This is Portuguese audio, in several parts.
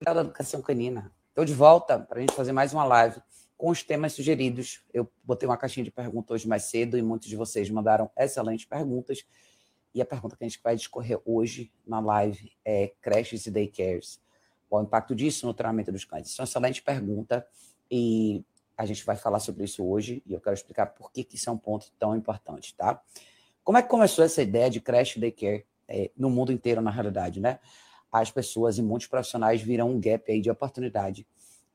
da educação canina. Estou de volta para a gente fazer mais uma live com os temas sugeridos. Eu botei uma caixinha de perguntas hoje mais cedo e muitos de vocês mandaram excelentes perguntas. E a pergunta que a gente vai discorrer hoje na live é creches e daycares. Qual o impacto disso no treinamento dos cães? Isso é uma excelente pergunta e a gente vai falar sobre isso hoje e eu quero explicar por que, que isso é um ponto tão importante, tá? Como é que começou essa ideia de creche e daycare é, no mundo inteiro, na realidade, né? As pessoas e muitos profissionais viram um gap aí de oportunidade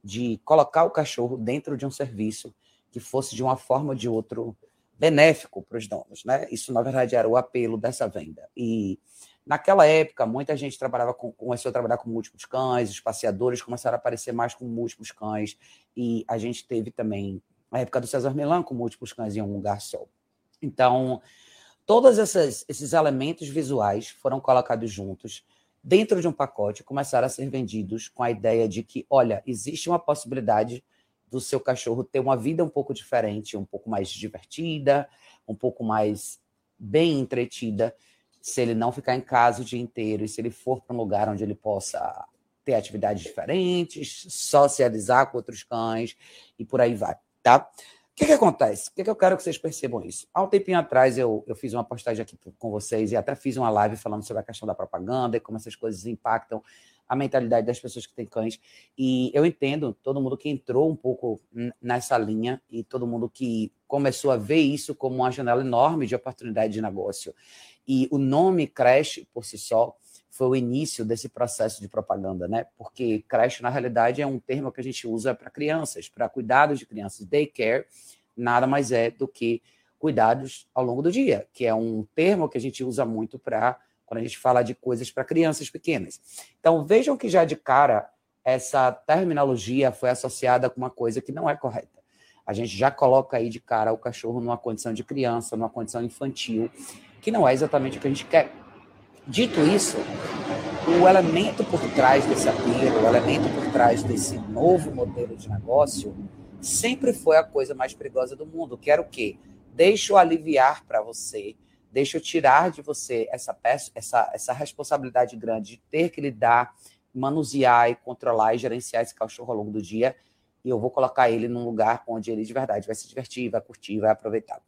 de colocar o cachorro dentro de um serviço que fosse de uma forma ou de outro benéfico para os donos, né? Isso na verdade era o apelo dessa venda. E naquela época muita gente trabalhava com, começou a trabalhar com múltiplos cães, os passeadores começaram a aparecer mais com múltiplos cães e a gente teve também a época do César Milan com múltiplos cães em um lugar só. Então, todos esses, esses elementos visuais foram colocados juntos dentro de um pacote, começaram a ser vendidos com a ideia de que, olha, existe uma possibilidade do seu cachorro ter uma vida um pouco diferente, um pouco mais divertida, um pouco mais bem entretida, se ele não ficar em casa o dia inteiro e se ele for para um lugar onde ele possa ter atividades diferentes, socializar com outros cães e por aí vai, tá? O que, que acontece? O que, que eu quero que vocês percebam isso? Há um tempinho atrás eu, eu fiz uma postagem aqui com vocês e até fiz uma live falando sobre a questão da propaganda e como essas coisas impactam a mentalidade das pessoas que têm cães. E eu entendo todo mundo que entrou um pouco nessa linha e todo mundo que começou a ver isso como uma janela enorme de oportunidade de negócio. E o nome creche, por si só, foi o início desse processo de propaganda, né? Porque creche, na realidade, é um termo que a gente usa para crianças, para cuidados de crianças. Daycare nada mais é do que cuidados ao longo do dia, que é um termo que a gente usa muito para quando a gente fala de coisas para crianças pequenas. Então, vejam que já de cara essa terminologia foi associada com uma coisa que não é correta. A gente já coloca aí de cara o cachorro numa condição de criança, numa condição infantil, que não é exatamente o que a gente quer. Dito isso, o elemento por trás desse apelo, o elemento por trás desse novo modelo de negócio, sempre foi a coisa mais perigosa do mundo, que era o quê? Deixa eu aliviar para você, deixa eu tirar de você essa, essa, essa responsabilidade grande de ter que lidar, manusear e controlar e gerenciar esse cachorro ao longo do dia, e eu vou colocar ele num lugar onde ele de verdade vai se divertir, vai curtir, vai aproveitar.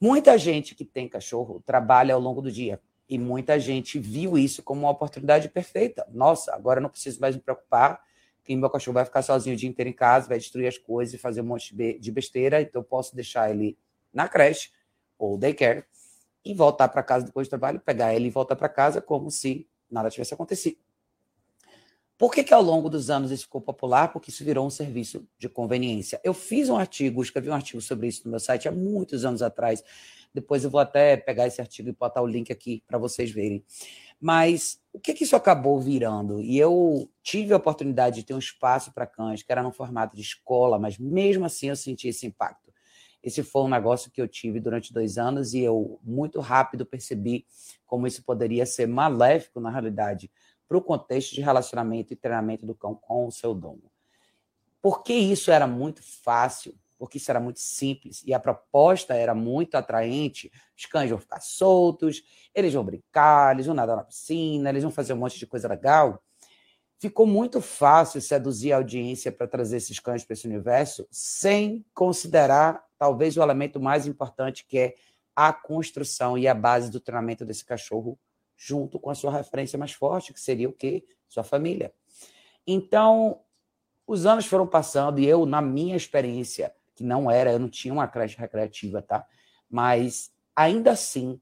Muita gente que tem cachorro trabalha ao longo do dia. E muita gente viu isso como uma oportunidade perfeita. Nossa, agora eu não preciso mais me preocupar que meu cachorro vai ficar sozinho o dia inteiro em casa, vai destruir as coisas e fazer um monte de besteira, então eu posso deixar ele na creche ou daycare e voltar para casa depois do trabalho, pegar ele e voltar para casa como se nada tivesse acontecido. Por que, que ao longo dos anos isso ficou popular? Porque isso virou um serviço de conveniência. Eu fiz um artigo, escrevi um artigo sobre isso no meu site há muitos anos atrás, depois eu vou até pegar esse artigo e botar o link aqui para vocês verem. Mas o que, que isso acabou virando? E eu tive a oportunidade de ter um espaço para cães, que era no formato de escola, mas mesmo assim eu senti esse impacto. Esse foi um negócio que eu tive durante dois anos e eu muito rápido percebi como isso poderia ser maléfico, na realidade, para o contexto de relacionamento e treinamento do cão com o seu dono. Porque isso era muito fácil porque isso era muito simples e a proposta era muito atraente. Os cães vão ficar soltos, eles vão brincar, eles vão nadar na piscina, eles vão fazer um monte de coisa legal. Ficou muito fácil seduzir a audiência para trazer esses cães para esse universo, sem considerar talvez o elemento mais importante, que é a construção e a base do treinamento desse cachorro, junto com a sua referência mais forte, que seria o quê? Sua família. Então, os anos foram passando e eu, na minha experiência, que não era, eu não tinha uma creche recreativa, tá? Mas ainda assim,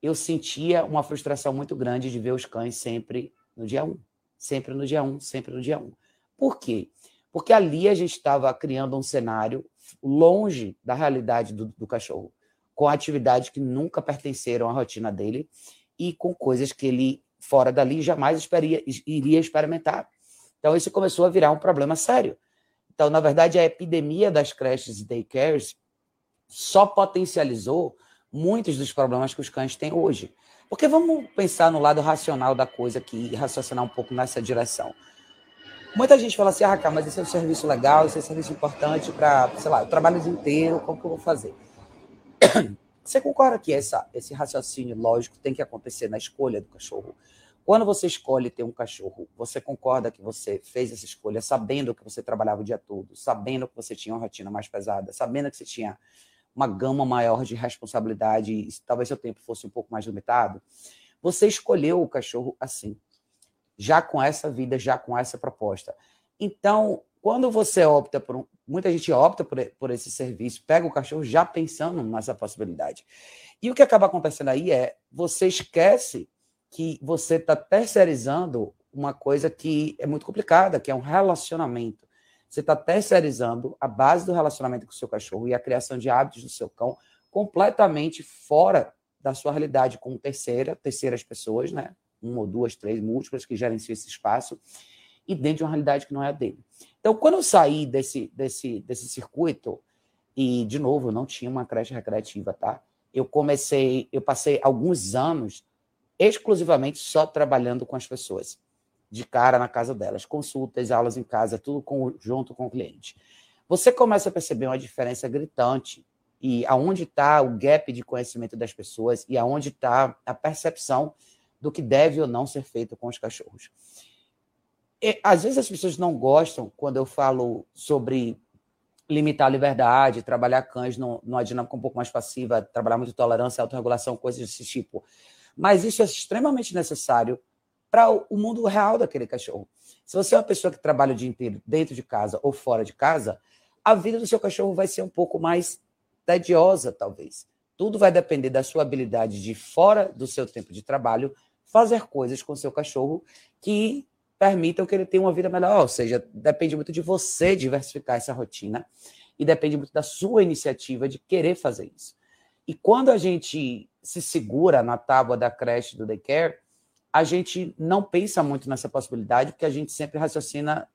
eu sentia uma frustração muito grande de ver os cães sempre no dia 1. Sempre no dia 1, sempre no dia 1. Por quê? Porque ali a gente estava criando um cenário longe da realidade do, do cachorro, com atividades que nunca pertenceram à rotina dele e com coisas que ele, fora dali, jamais esperia, iria experimentar. Então, isso começou a virar um problema sério. Então, na verdade, a epidemia das creches e daycares só potencializou muitos dos problemas que os cães têm hoje. Porque vamos pensar no lado racional da coisa aqui e raciocinar um pouco nessa direção. Muita gente fala assim, ah, cara, mas esse é um serviço legal, esse é um serviço importante para, sei lá, eu trabalho o dia inteiro, como que eu vou fazer? Você concorda que essa, esse raciocínio lógico tem que acontecer na escolha do cachorro? Quando você escolhe ter um cachorro, você concorda que você fez essa escolha sabendo que você trabalhava o dia todo, sabendo que você tinha uma rotina mais pesada, sabendo que você tinha uma gama maior de responsabilidade e talvez seu tempo fosse um pouco mais limitado? Você escolheu o cachorro assim, já com essa vida, já com essa proposta. Então, quando você opta por um, muita gente opta por, por esse serviço, pega o cachorro já pensando nessa possibilidade. E o que acaba acontecendo aí é você esquece que você está terceirizando uma coisa que é muito complicada, que é um relacionamento. Você está terceirizando a base do relacionamento com o seu cachorro e a criação de hábitos do seu cão completamente fora da sua realidade com terceira, terceiras pessoas, né? Uma ou duas, três, múltiplas que gerenciam esse espaço e dentro de uma realidade que não é a dele. Então, quando eu saí desse, desse, desse circuito, e, de novo, eu não tinha uma creche recreativa, tá? Eu comecei, eu passei alguns anos exclusivamente só trabalhando com as pessoas, de cara na casa delas, consultas, aulas em casa, tudo com, junto com o cliente. Você começa a perceber uma diferença gritante e aonde está o gap de conhecimento das pessoas e aonde está a percepção do que deve ou não ser feito com os cachorros. E, às vezes as pessoas não gostam quando eu falo sobre limitar a liberdade, trabalhar cães numa dinâmica um pouco mais passiva, trabalhar muito tolerância, autorregulação, coisas desse tipo. Mas isso é extremamente necessário para o mundo real daquele cachorro. Se você é uma pessoa que trabalha o dia inteiro dentro de casa ou fora de casa, a vida do seu cachorro vai ser um pouco mais tediosa, talvez. Tudo vai depender da sua habilidade de, fora do seu tempo de trabalho, fazer coisas com seu cachorro que permitam que ele tenha uma vida melhor. Ou seja, depende muito de você diversificar essa rotina e depende muito da sua iniciativa de querer fazer isso. E quando a gente se segura na tábua da creche do daycare, a gente não pensa muito nessa possibilidade, porque a gente sempre raciocina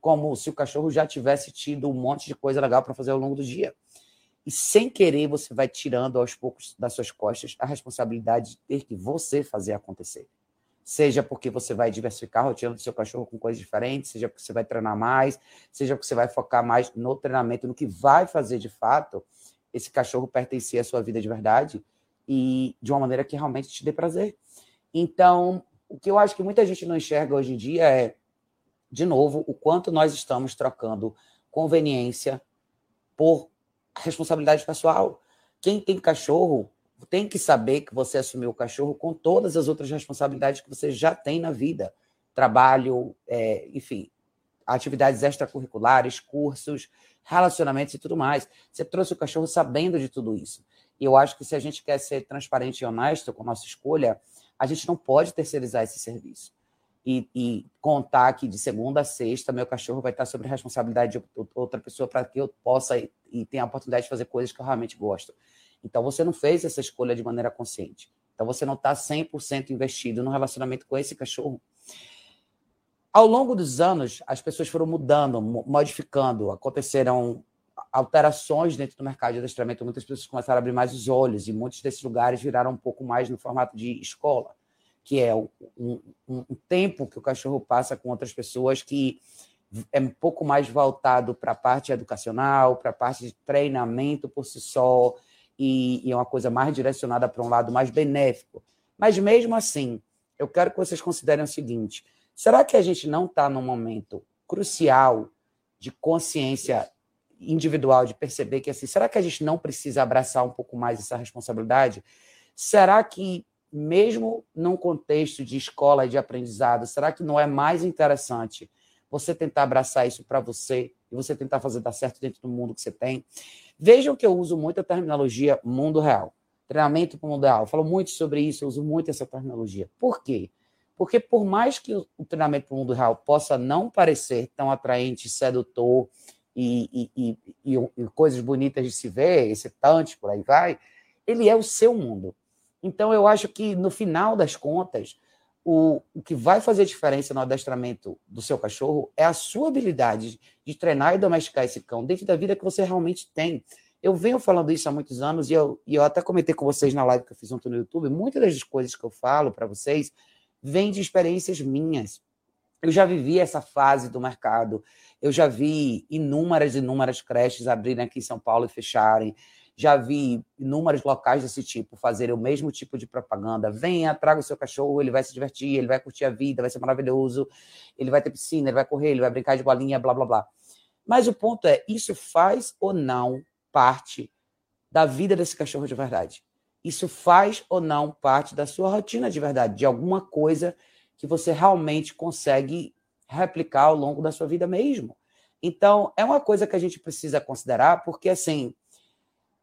como se o cachorro já tivesse tido um monte de coisa legal para fazer ao longo do dia. E sem querer, você vai tirando aos poucos das suas costas a responsabilidade de ter que você fazer acontecer seja porque você vai diversificar a rotina do seu cachorro com coisas diferentes, seja porque você vai treinar mais, seja porque você vai focar mais no treinamento, no que vai fazer de fato esse cachorro pertencer à sua vida de verdade e de uma maneira que realmente te dê prazer. Então, o que eu acho que muita gente não enxerga hoje em dia é, de novo, o quanto nós estamos trocando conveniência por responsabilidade pessoal. Quem tem cachorro tem que saber que você assumiu o cachorro com todas as outras responsabilidades que você já tem na vida. Trabalho, é, enfim, atividades extracurriculares, cursos, relacionamentos e tudo mais. Você trouxe o cachorro sabendo de tudo isso. E eu acho que se a gente quer ser transparente e honesto com a nossa escolha, a gente não pode terceirizar esse serviço. E, e, contar que de segunda a sexta meu cachorro vai estar sob responsabilidade de outra pessoa para que eu possa e, e tenha a oportunidade de fazer coisas que eu realmente gosto. Então, você não fez essa escolha de maneira consciente. Então, você não está 100% investido no relacionamento com esse cachorro. Ao longo dos anos, as pessoas foram mudando, modificando, aconteceram alterações dentro do mercado de adestramento. Muitas pessoas começaram a abrir mais os olhos e muitos desses lugares viraram um pouco mais no formato de escola, que é um, um, um tempo que o cachorro passa com outras pessoas que é um pouco mais voltado para a parte educacional, para a parte de treinamento por si só, e, e é uma coisa mais direcionada para um lado mais benéfico. Mas mesmo assim, eu quero que vocês considerem o seguinte: será que a gente não está num momento crucial de consciência individual, de perceber que assim, será que a gente não precisa abraçar um pouco mais essa responsabilidade? Será que mesmo num contexto de escola e de aprendizado, será que não é mais interessante você tentar abraçar isso para você e você tentar fazer dar certo dentro do mundo que você tem? Vejam que eu uso muito a terminologia mundo real. Treinamento para o mundo real. Eu falo muito sobre isso, eu uso muito essa terminologia. Por quê? Porque por mais que o treinamento para o mundo real possa não parecer tão atraente, sedutor e, e, e, e, coisas bonitas de se ver, excitante, por aí vai, ele é o seu mundo. Então eu acho que no final das contas, o, o que vai fazer diferença no adestramento do seu cachorro é a sua habilidade de treinar e domesticar esse cão dentro da vida que você realmente tem. Eu venho falando isso há muitos anos e eu, e eu até comentei com vocês na live que eu fiz ontem no YouTube. Muitas das coisas que eu falo para vocês vêm de experiências minhas. Eu já vivi essa fase do mercado. Eu já vi inúmeras, inúmeras creches abrirem aqui em São Paulo e fecharem. já vi inúmeros locais desse tipo fazerem o mesmo tipo de propaganda. Venha, traga o seu cachorro, ele vai se divertir, ele vai curtir a vida, vai ser maravilhoso, ele vai ter piscina, ele vai correr, ele vai brincar de bolinha, blá, blá, blá. Mas o ponto é, isso faz ou não parte da vida desse cachorro de verdade? Isso faz ou não parte da sua rotina de verdade, de alguma coisa você realmente consegue replicar ao longo da sua vida mesmo? Então, é uma coisa que a gente precisa considerar, porque assim,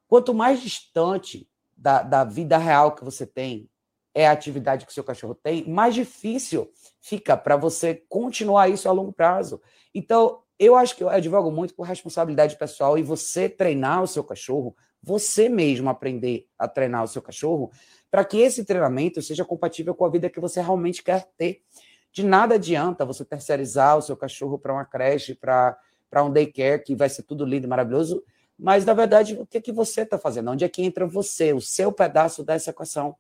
Quanto mais distante da, da vida real que você tem é a atividade que seu cachorro tem, mais difícil fica para você continuar isso a longo prazo. Então, eu acho que eu advogo muito por responsabilidade pessoal e você treinar o seu cachorro, você mesmo aprender a treinar o seu cachorro, para que esse treinamento seja compatível com a vida que você realmente quer ter. De nada adianta você terceirizar o seu cachorro para uma creche, para um daycare, que vai ser tudo lindo e maravilhoso, mas, na verdade, o que, que você está fazendo? Onde é que entra você, o seu pedaço dessa equação?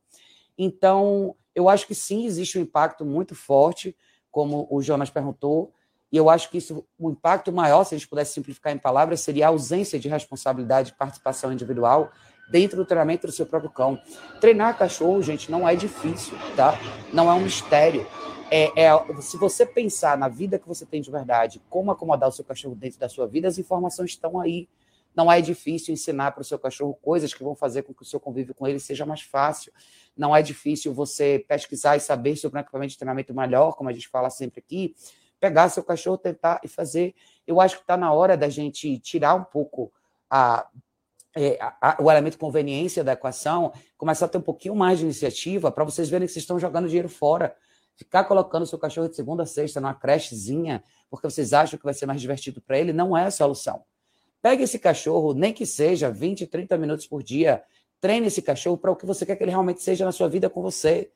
Então, eu acho que sim, existe um impacto muito forte, como o Jonas perguntou, e eu acho que isso, o impacto maior, se a gente pudesse simplificar em palavras, seria a ausência de responsabilidade e participação individual dentro do treinamento do seu próprio cão. Treinar cachorro, gente, não é difícil, tá? Não é um mistério. É, é, se você pensar na vida que você tem de verdade, como acomodar o seu cachorro dentro da sua vida, as informações estão aí. Não é difícil ensinar para o seu cachorro coisas que vão fazer com que o seu convívio com ele seja mais fácil. Não é difícil você pesquisar e saber sobre um equipamento de treinamento melhor, como a gente fala sempre aqui. Pegar seu cachorro, tentar e fazer. Eu acho que está na hora da gente tirar um pouco a, é, a, o elemento conveniência da equação, começar a ter um pouquinho mais de iniciativa para vocês verem que vocês estão jogando dinheiro fora. Ficar colocando seu cachorro de segunda a sexta numa crechezinha, porque vocês acham que vai ser mais divertido para ele, não é a solução. Pegue esse cachorro, nem que seja 20, 30 minutos por dia, treine esse cachorro para o que você quer que ele realmente seja na sua vida com você.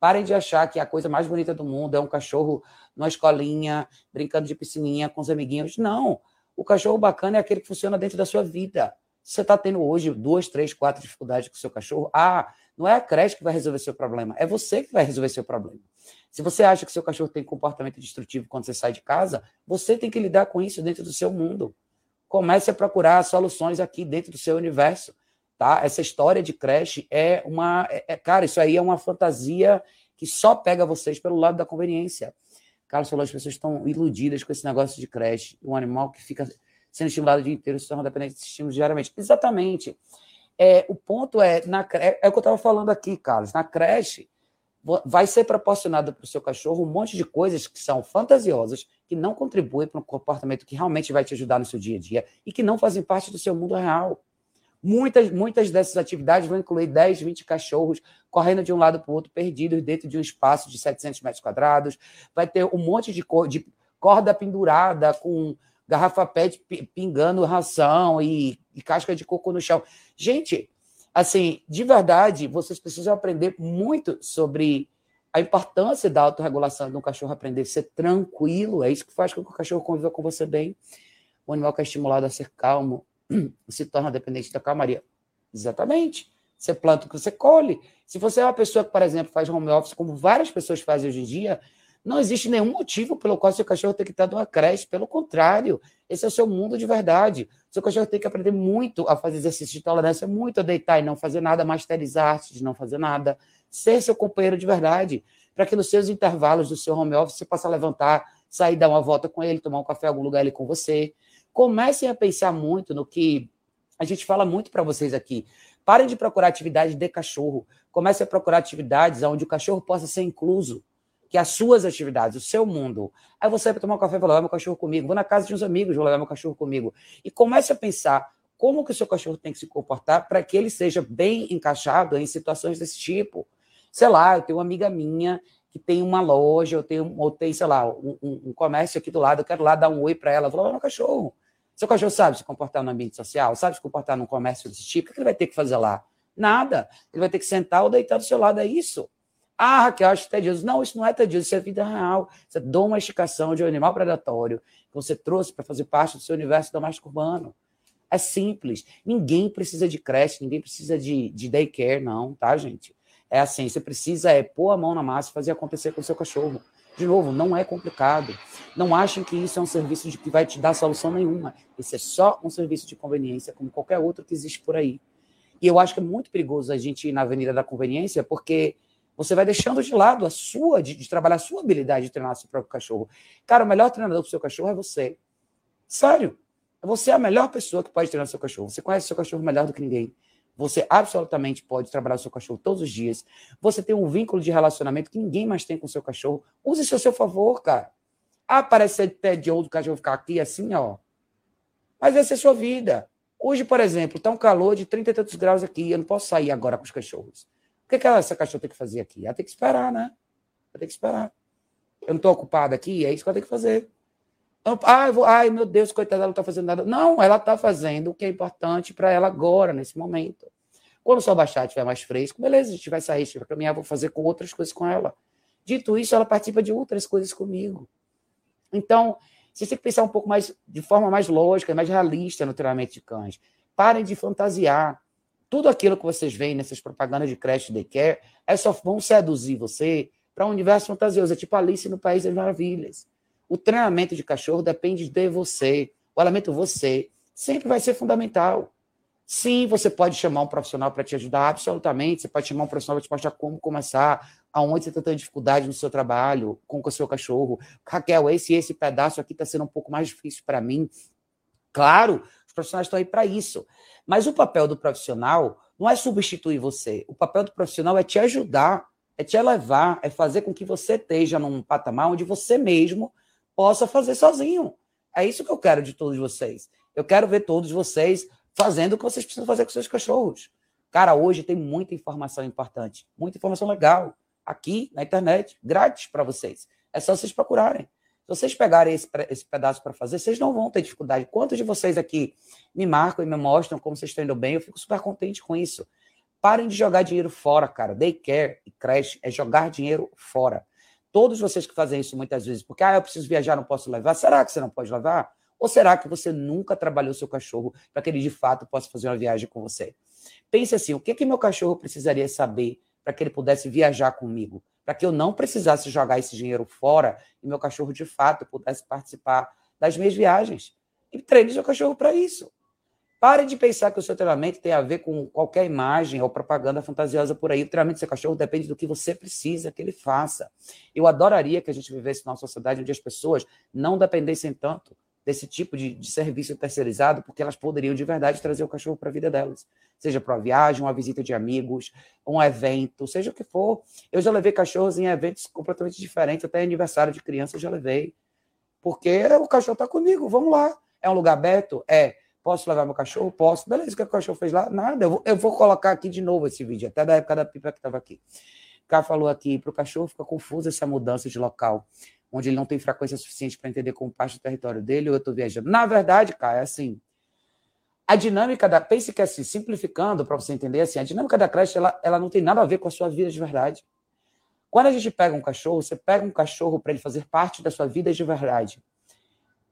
Parem de achar que a coisa mais bonita do mundo é um cachorro numa escolinha, brincando de piscininha com os amiguinhos. Não. O cachorro bacana é aquele que funciona dentro da sua vida. Você está tendo hoje duas, três, quatro dificuldades com o seu cachorro, ah, não é a creche que vai resolver seu problema, é você que vai resolver seu problema. Se você acha que seu cachorro tem comportamento destrutivo quando você sai de casa, você tem que lidar com isso dentro do seu mundo comece a procurar soluções aqui dentro do seu universo, tá? Essa história de creche é uma, é, é, cara, isso aí é uma fantasia que só pega vocês pelo lado da conveniência. Carlos falou, as pessoas estão iludidas com esse negócio de creche, um animal que fica sendo estimulado o dia inteiro se torna dependente de estímulos diariamente. Exatamente. É, o ponto é, na, é, é o que eu estava falando aqui, Carlos, na creche, vai ser proporcionado para o seu cachorro um monte de coisas que são fantasiosas, que não contribuem para um comportamento que realmente vai te ajudar no seu dia a dia e que não fazem parte do seu mundo real. Muitas, muitas dessas atividades vão incluir 10, 20 cachorros correndo de um lado para o outro, perdidos dentro de um espaço de 700 metros quadrados. Vai ter um monte de, de corda pendurada com garrafa PET pingando ração e, e casca de coco no chão. Gente, assim, de verdade, vocês precisam aprender muito sobre a importância da autorregulação de um cachorro aprender a ser tranquilo. É isso que faz com que o cachorro conviva com você bem. O animal que é estimulado a ser calmo se torna dependente da calmaria. Exatamente. Você planta o que você colhe. Se você é uma pessoa que, por exemplo, faz home office, como várias pessoas fazem hoje em dia, não existe nenhum motivo pelo qual seu cachorro tem que estar numa creche. Pelo contrário, esse é o seu mundo de verdade. Seu cachorro tem que aprender muito a fazer exercício de tolerância, muito a deitar e não fazer nada, masterizar-se de não fazer nada, ser seu companheiro de verdade, para que nos seus intervalos do seu home office você possa levantar, sair, dar uma volta com ele, tomar um café em algum lugar ali com você. Comecem a pensar muito no que a gente fala muito para vocês aqui. Parem de procurar atividades de cachorro. Comecem a procurar atividades onde o cachorro possa ser incluso que as suas atividades, o seu mundo. Aí você vai tomar um café e levar meu cachorro comigo. Vou na casa de uns amigos, vou levar meu cachorro comigo. E comece a pensar como que o seu cachorro tem que se comportar para que ele seja bem encaixado em situações desse tipo. Sei lá, eu tenho uma amiga minha que tem uma loja, eu tenho, ou tem, sei lá, um, um comércio aqui do lado, eu quero lá dar um oi para ela, vou levar meu cachorro. Seu cachorro sabe se comportar no ambiente social, sabe se comportar num comércio desse tipo, o que ele vai ter que fazer lá? Nada. Ele vai ter que sentar ou deitar do seu lado, é isso. Ah, Raquel, acho tedioso. Não, isso não é tedioso, isso é vida real. Isso é domesticação de um animal predatório que você trouxe para fazer parte do seu universo doméstico urbano. É simples. Ninguém precisa de creche, ninguém precisa de, de daycare, não, tá, gente? É assim, você precisa é pôr a mão na massa e fazer acontecer com o seu cachorro. De novo, não é complicado. Não achem que isso é um serviço de que vai te dar solução nenhuma. Isso é só um serviço de conveniência, como qualquer outro que existe por aí. E eu acho que é muito perigoso a gente ir na Avenida da Conveniência, porque você vai deixando de lado a sua, de, de trabalhar a sua habilidade de treinar seu próprio cachorro. Cara, o melhor treinador para seu cachorro é você. Sério. Você é a melhor pessoa que pode treinar seu cachorro. Você conhece seu cachorro melhor do que ninguém. Você absolutamente pode trabalhar seu cachorro todos os dias. Você tem um vínculo de relacionamento que ninguém mais tem com seu cachorro. Use isso a seu favor, cara. Ah, parece ser tedioso o cachorro ficar aqui assim, ó. Mas essa é a sua vida. Hoje, por exemplo, está um calor de 30 e tantos graus aqui. Eu não posso sair agora com os cachorros. O que, que essa cachorra tem que fazer aqui? Ela tem que esperar, né? Ela tem que esperar. Eu não estou ocupada aqui, é isso que ela tem que fazer. Ah, vou, ai, meu Deus, coitada, ela não está fazendo nada. Não, ela está fazendo o que é importante para ela agora, nesse momento. Quando o sol baixar, estiver mais fresco, beleza, a gente vai sair, a gente vai caminhar, vou fazer com outras coisas com ela. Dito isso, ela participa de outras coisas comigo. Então, você tem que pensar um pouco mais, de forma mais lógica, mais realista no treinamento de cães. Parem de fantasiar. Tudo aquilo que vocês veem nessas propagandas de creche de care é só vão seduzir você para um universo fantasioso. É tipo Alice no País das Maravilhas. O treinamento de cachorro depende de você. O elemento você sempre vai ser fundamental. Sim, você pode chamar um profissional para te ajudar, absolutamente. Você pode chamar um profissional para te mostrar como começar, aonde você está tendo dificuldade no seu trabalho, com o seu cachorro. Raquel, esse esse pedaço aqui está sendo um pouco mais difícil para mim. Claro, os profissionais estão aí para isso. Mas o papel do profissional não é substituir você. O papel do profissional é te ajudar, é te elevar, é fazer com que você esteja num patamar onde você mesmo possa fazer sozinho. É isso que eu quero de todos vocês. Eu quero ver todos vocês fazendo o que vocês precisam fazer com seus cachorros. Cara, hoje tem muita informação importante, muita informação legal aqui na internet, grátis para vocês. É só vocês procurarem. Se vocês pegarem esse, esse pedaço para fazer, vocês não vão ter dificuldade. Quantos de vocês aqui me marcam e me mostram como vocês estão indo bem? Eu fico super contente com isso. Parem de jogar dinheiro fora, cara. Daycare e creche é jogar dinheiro fora. Todos vocês que fazem isso muitas vezes, porque ah, eu preciso viajar, não posso levar. Será que você não pode levar? Ou será que você nunca trabalhou seu cachorro para que ele de fato possa fazer uma viagem com você? Pense assim: o que que meu cachorro precisaria saber para que ele pudesse viajar comigo? Para que eu não precisasse jogar esse dinheiro fora e meu cachorro de fato pudesse participar das minhas viagens. E treine seu cachorro para isso. Pare de pensar que o seu treinamento tem a ver com qualquer imagem ou propaganda fantasiosa por aí. O treinamento do seu cachorro depende do que você precisa que ele faça. Eu adoraria que a gente vivesse numa sociedade onde as pessoas não dependessem tanto desse tipo de, de serviço terceirizado, porque elas poderiam de verdade trazer o cachorro para a vida delas. Seja para uma viagem, uma visita de amigos, um evento, seja o que for. Eu já levei cachorros em eventos completamente diferentes, até aniversário de criança eu já levei. Porque o cachorro está comigo, vamos lá. É um lugar aberto? É. Posso levar meu cachorro? Posso. Beleza, o que o cachorro fez lá? Nada. Eu vou, eu vou colocar aqui de novo esse vídeo, até da época da pipa que estava aqui. O cara falou aqui, para o cachorro fica confuso essa mudança de local onde ele não tem frequência suficiente para entender como parte do território dele, ou eu estou viajando. Na verdade, cara, é assim. A dinâmica da. Pense que assim, simplificando para você entender, assim, a dinâmica da creche ela, ela não tem nada a ver com a sua vida de verdade. Quando a gente pega um cachorro, você pega um cachorro para ele fazer parte da sua vida de verdade.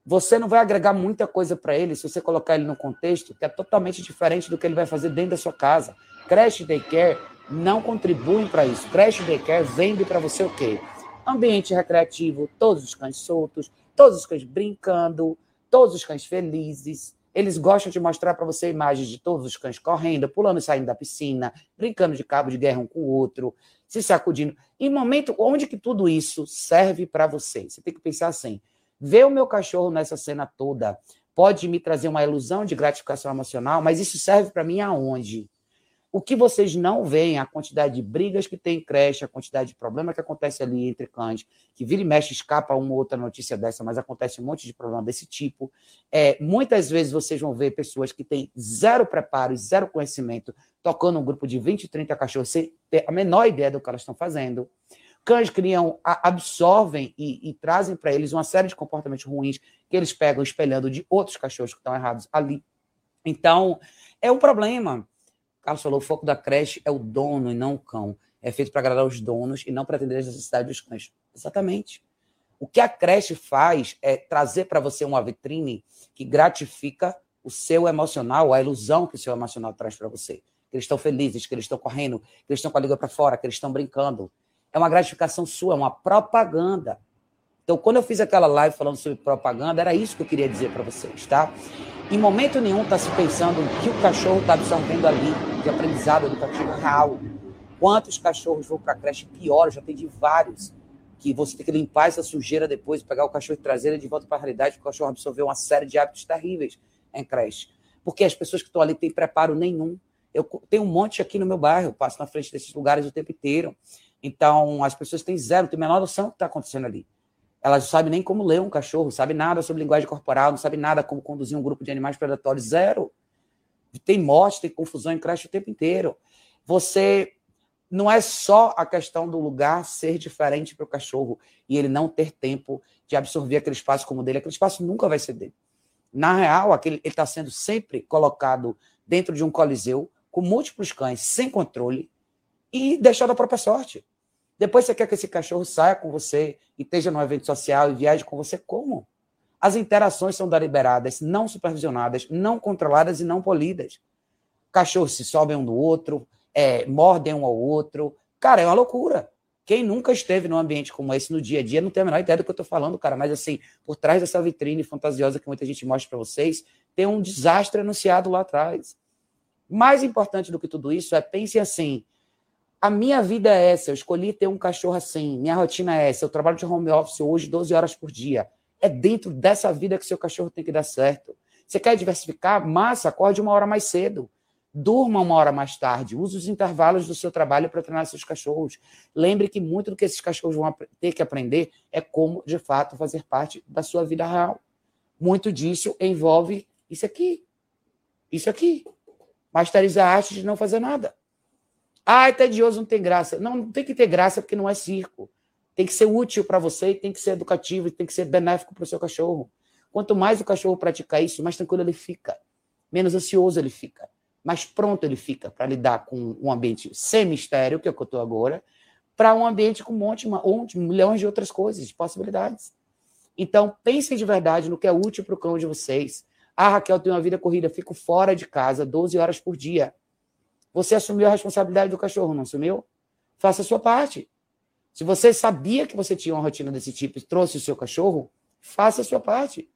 Você não vai agregar muita coisa para ele se você colocar ele no contexto que é totalmente diferente do que ele vai fazer dentro da sua casa. Creche daycare não contribuem para isso. Creche daycare vende para você o quê? Ambiente recreativo, todos os cães soltos, todos os cães brincando, todos os cães felizes. Eles gostam de mostrar para você imagens de todos os cães correndo, pulando e saindo da piscina, brincando de cabo de guerra um com o outro, se sacudindo. Em momento onde que tudo isso serve para você? Você tem que pensar assim: ver o meu cachorro nessa cena toda pode me trazer uma ilusão de gratificação emocional, mas isso serve para mim aonde? O que vocês não veem, a quantidade de brigas que tem em creche, a quantidade de problema que acontece ali entre cães, que vira e mexe, escapa uma ou outra notícia dessa, mas acontece um monte de problema desse tipo. É, muitas vezes vocês vão ver pessoas que têm zero preparo, zero conhecimento, tocando um grupo de 20, 30 cachorros sem ter a menor ideia do que elas estão fazendo. Cães criam, absorvem e, e trazem para eles uma série de comportamentos ruins que eles pegam espelhando de outros cachorros que estão errados ali. Então, é um problema. Carlos falou, o foco da creche é o dono e não o cão. É feito para agradar os donos e não para atender as necessidades dos cães. Exatamente. O que a creche faz é trazer para você uma vitrine que gratifica o seu emocional, a ilusão que o seu emocional traz para você. Que eles estão felizes, que eles estão correndo, que eles estão com a língua para fora, que eles estão brincando. É uma gratificação sua, é uma propaganda. Então, quando eu fiz aquela live falando sobre propaganda, era isso que eu queria dizer para vocês, tá? Em momento nenhum está se pensando o que o cachorro está absorvendo ali, de aprendizado educativo real. Quantos cachorros vão para a creche pior? Eu já atendi vários. Que você tem que limpar essa sujeira depois, pegar o cachorro e trazer ele de volta para a realidade, porque o cachorro absorveu uma série de hábitos terríveis em creche. Porque as pessoas que estão ali têm preparo nenhum. Eu tenho um monte aqui no meu bairro, eu passo na frente desses lugares o tempo inteiro. Então, as pessoas têm zero, têm menor noção do que está acontecendo ali. Elas não sabem nem como ler um cachorro, sabe nada sobre linguagem corporal, não sabe nada como conduzir um grupo de animais predatórios, zero. Tem morte, tem confusão em creche o tempo inteiro. Você não é só a questão do lugar ser diferente para o cachorro e ele não ter tempo de absorver aquele espaço como dele. Aquele espaço nunca vai ser dele. Na real, aquele, ele está sendo sempre colocado dentro de um coliseu com múltiplos cães, sem controle e deixado à própria sorte. Depois você quer que esse cachorro saia com você e esteja num evento social e viaje com você como? As interações são deliberadas, não supervisionadas, não controladas e não polidas. Cachorros se sobem um do outro, é, mordem um ao outro. Cara, é uma loucura. Quem nunca esteve num ambiente como esse no dia a dia não tem a menor ideia do que eu estou falando, cara. Mas assim, por trás dessa vitrine fantasiosa que muita gente mostra para vocês, tem um desastre anunciado lá atrás. Mais importante do que tudo isso é pense assim: a minha vida é essa, eu escolhi ter um cachorro assim, minha rotina é essa, eu trabalho de home office hoje 12 horas por dia. É dentro dessa vida que seu cachorro tem que dar certo. Você quer diversificar? Massa, acorde uma hora mais cedo. Durma uma hora mais tarde. Use os intervalos do seu trabalho para treinar seus cachorros. Lembre que muito do que esses cachorros vão ter que aprender é como, de fato, fazer parte da sua vida real. Muito disso envolve isso aqui. Isso aqui. Masterizar a arte de não fazer nada. Ah, é tedioso, não tem graça. Não, não tem que ter graça porque não é circo. Tem que ser útil para você tem que ser educativo tem que ser benéfico para o seu cachorro. Quanto mais o cachorro praticar isso, mais tranquilo ele fica. Menos ansioso ele fica. Mais pronto ele fica para lidar com um ambiente sem mistério, que é o que eu estou agora, para um ambiente com um monte, uma, um, milhões de outras coisas, de possibilidades. Então, pensem de verdade no que é útil para o cão de vocês. Ah, Raquel, tem uma vida corrida, fico fora de casa 12 horas por dia. Você assumiu a responsabilidade do cachorro, não assumiu? Faça a sua parte. Se você sabia que você tinha uma rotina desse tipo e trouxe o seu cachorro, faça a sua parte.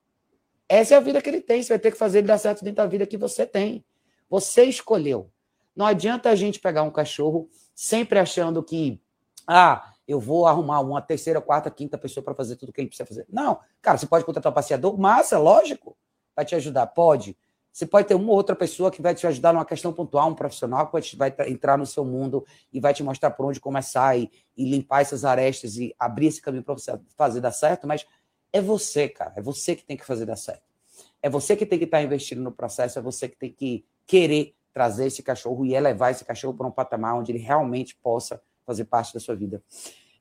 Essa é a vida que ele tem. Você vai ter que fazer ele dar certo dentro da vida que você tem. Você escolheu. Não adianta a gente pegar um cachorro sempre achando que, ah, eu vou arrumar uma terceira, quarta, quinta pessoa para fazer tudo o que ele precisa fazer. Não. Cara, você pode contratar um passeador? Massa, lógico. Vai te ajudar? Pode. Você pode ter uma ou outra pessoa que vai te ajudar numa questão pontual, um profissional que vai, entrar no seu mundo e vai te mostrar por onde começar e, e limpar essas arestas e abrir esse caminho para você fazer dar certo, mas é você, cara. É você que tem que fazer dar certo. É você que tem que estar investindo no processo, é você que tem que querer trazer esse cachorro e elevar esse cachorro para um patamar onde ele realmente possa fazer parte da sua vida.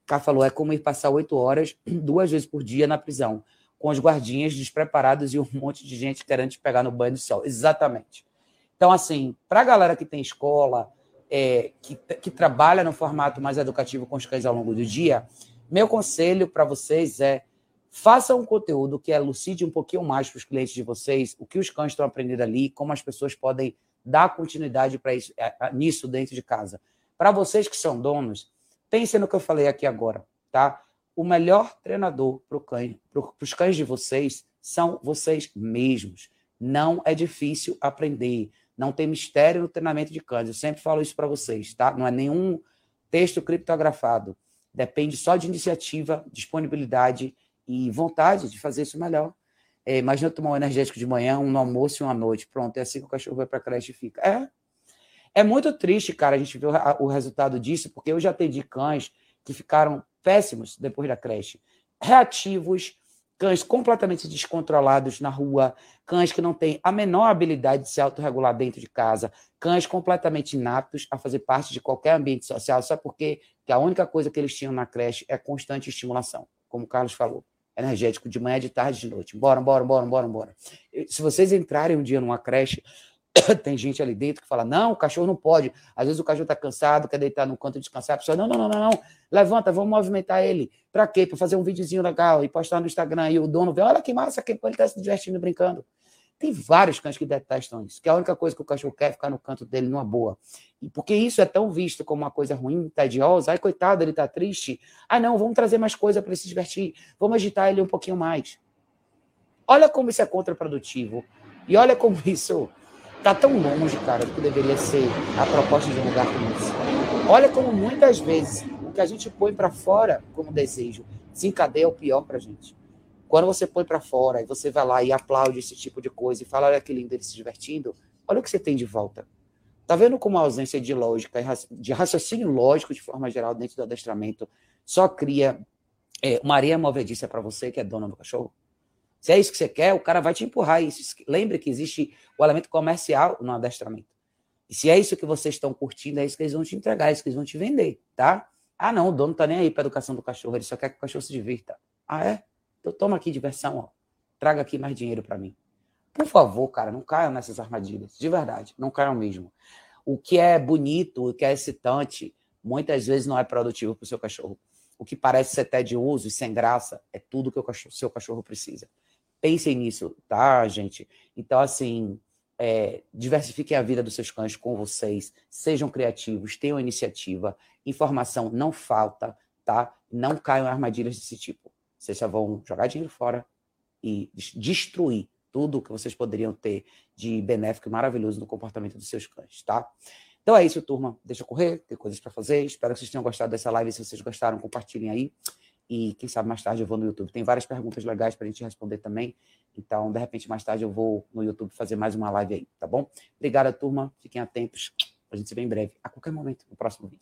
Cá falou, é como ir passar oito horas, duas vezes por dia na prisão com os guardinhas despreparados e um monte de gente querendo te pegar no banho de sol. Exatamente. Então, assim, para a galera que tem escola, é, que, que trabalha no formato mais educativo com os cães ao longo do dia, meu conselho para vocês é façam um conteúdo que elucide um pouquinho mais para os clientes de vocês, o que os cães estão aprendendo ali, como as pessoas podem dar continuidade para isso, é, nisso dentro de casa. Para vocês que são donos, pensem no que eu falei aqui agora, tá? O melhor treinador para os cães de vocês são vocês mesmos. Não é difícil aprender. Não tem mistério no treinamento de cães. Eu sempre falo isso para vocês, tá? Não é nenhum texto criptografado. Depende só de iniciativa, disponibilidade e vontade de fazer isso melhor. É, imagina tomar um energético de manhã, um almoço e uma noite. Pronto, é assim que o cachorro vai para a creche e fica. É. É muito triste, cara, a gente ver o resultado disso, porque eu já atendi cães que ficaram péssimos depois da creche. Reativos, cães completamente descontrolados na rua, cães que não têm a menor habilidade de se autorregular dentro de casa, cães completamente inaptos a fazer parte de qualquer ambiente social, só porque que a única coisa que eles tinham na creche é constante estimulação, como o Carlos falou. Energético de manhã, de tarde, de noite. Bora, bora, bora, bora, bora. Se vocês entrarem um dia numa creche, tem gente ali dentro que fala: não, o cachorro não pode. Às vezes o cachorro está cansado, quer deitar no canto e descansar. A pessoa: não, não, não, não, não. Levanta, vamos movimentar ele. Para quê? Para fazer um videozinho legal e postar no Instagram. E o dono vê: olha que massa, que ele está se divertindo brincando. Tem vários cães que detestam isso, que a única coisa que o cachorro quer é ficar no canto dele numa boa. E porque isso é tão visto como uma coisa ruim, tediosa, ai, coitado, ele tá triste. Ah, não, vamos trazer mais coisa para ele se divertir, vamos agitar ele um pouquinho mais. Olha como isso é contraprodutivo. E olha como isso tá tão longe, cara, do que deveria ser a proposta de um lugar como esse. Olha como muitas vezes o que a gente põe para fora como desejo desencadeia o pior para gente. Quando você põe para fora e você vai lá e aplaude esse tipo de coisa e fala, olha que lindo ele se divertindo, olha o que você tem de volta. Tá vendo como a ausência de lógica, de raciocínio lógico de forma geral dentro do adestramento só cria é, uma areia movediça para você que é dona do cachorro? Se é isso que você quer, o cara vai te empurrar. Lembre que existe o elemento comercial no adestramento. E se é isso que vocês estão curtindo, é isso que eles vão te entregar, é isso que eles vão te vender, tá? Ah, não, o dono tá nem aí para educação do cachorro, ele só quer que o cachorro se divirta. Ah, é? Então toma aqui diversão, ó. Traga aqui mais dinheiro para mim. Por favor, cara, não caiam nessas armadilhas. De verdade, não caiam mesmo. O que é bonito, o que é excitante, muitas vezes não é produtivo para o seu cachorro. O que parece ser uso e sem graça é tudo que o cachorro, seu cachorro precisa. Pensem nisso, tá, gente? Então, assim, é, diversifiquem a vida dos seus cães com vocês, sejam criativos, tenham iniciativa, informação não falta, tá? Não caiam armadilhas desse tipo. Vocês só vão jogar dinheiro fora e destruir tudo que vocês poderiam ter de benéfico e maravilhoso no comportamento dos seus cães, tá? Então é isso, turma. Deixa eu correr, tem coisas para fazer. Espero que vocês tenham gostado dessa live. Se vocês gostaram, compartilhem aí. E quem sabe mais tarde eu vou no YouTube. Tem várias perguntas legais para a gente responder também. Então, de repente, mais tarde eu vou no YouTube fazer mais uma live aí, tá bom? Obrigada, turma. Fiquem atentos. A gente se vê em breve, a qualquer momento, no próximo vídeo.